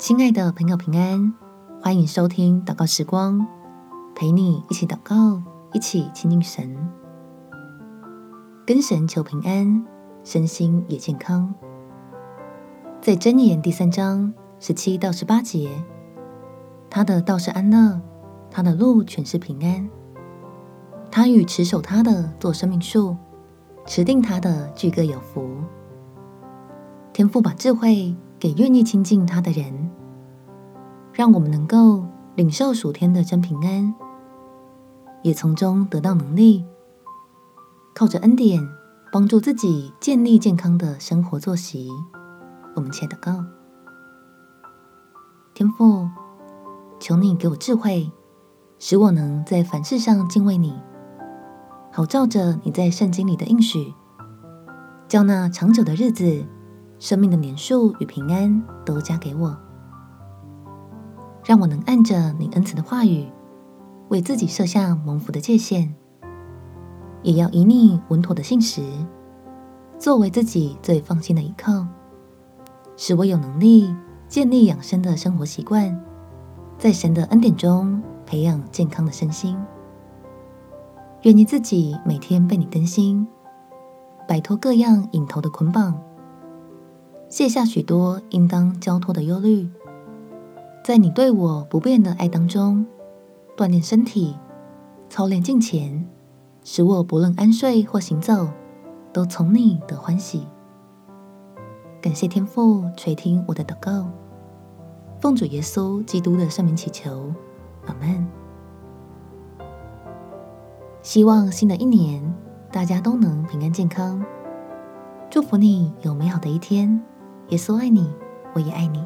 亲爱的朋友，平安，欢迎收听祷告时光，陪你一起祷告，一起亲近神，跟神求平安，身心也健康。在箴言第三章十七到十八节，他的道是安乐，他的路全是平安。他与持守他的作生命树，持定他的俱各有福。天父把智慧给愿意亲近他的人，让我们能够领受属天的真平安，也从中得到能力，靠着恩典帮助自己建立健康的生活作息。我们且祷告：天父，求你给我智慧，使我能在凡事上敬畏你，好照着你在圣经里的应许，叫那长久的日子。生命的年数与平安都加给我，让我能按着你恩赐的话语，为自己设下蒙福的界限，也要以你稳妥的信实，作为自己最放心的依靠，使我有能力建立养生的生活习惯，在神的恩典中培养健康的身心。愿你自己每天被你更新，摆脱各样瘾头的捆绑。卸下许多应当交托的忧虑，在你对我不变的爱当中，锻炼身体，操练敬虔，使我不论安睡或行走，都从你得欢喜。感谢天父垂听我的祷告，奉主耶稣基督的圣名祈求，阿门。希望新的一年大家都能平安健康，祝福你有美好的一天。耶稣爱你，我也爱你。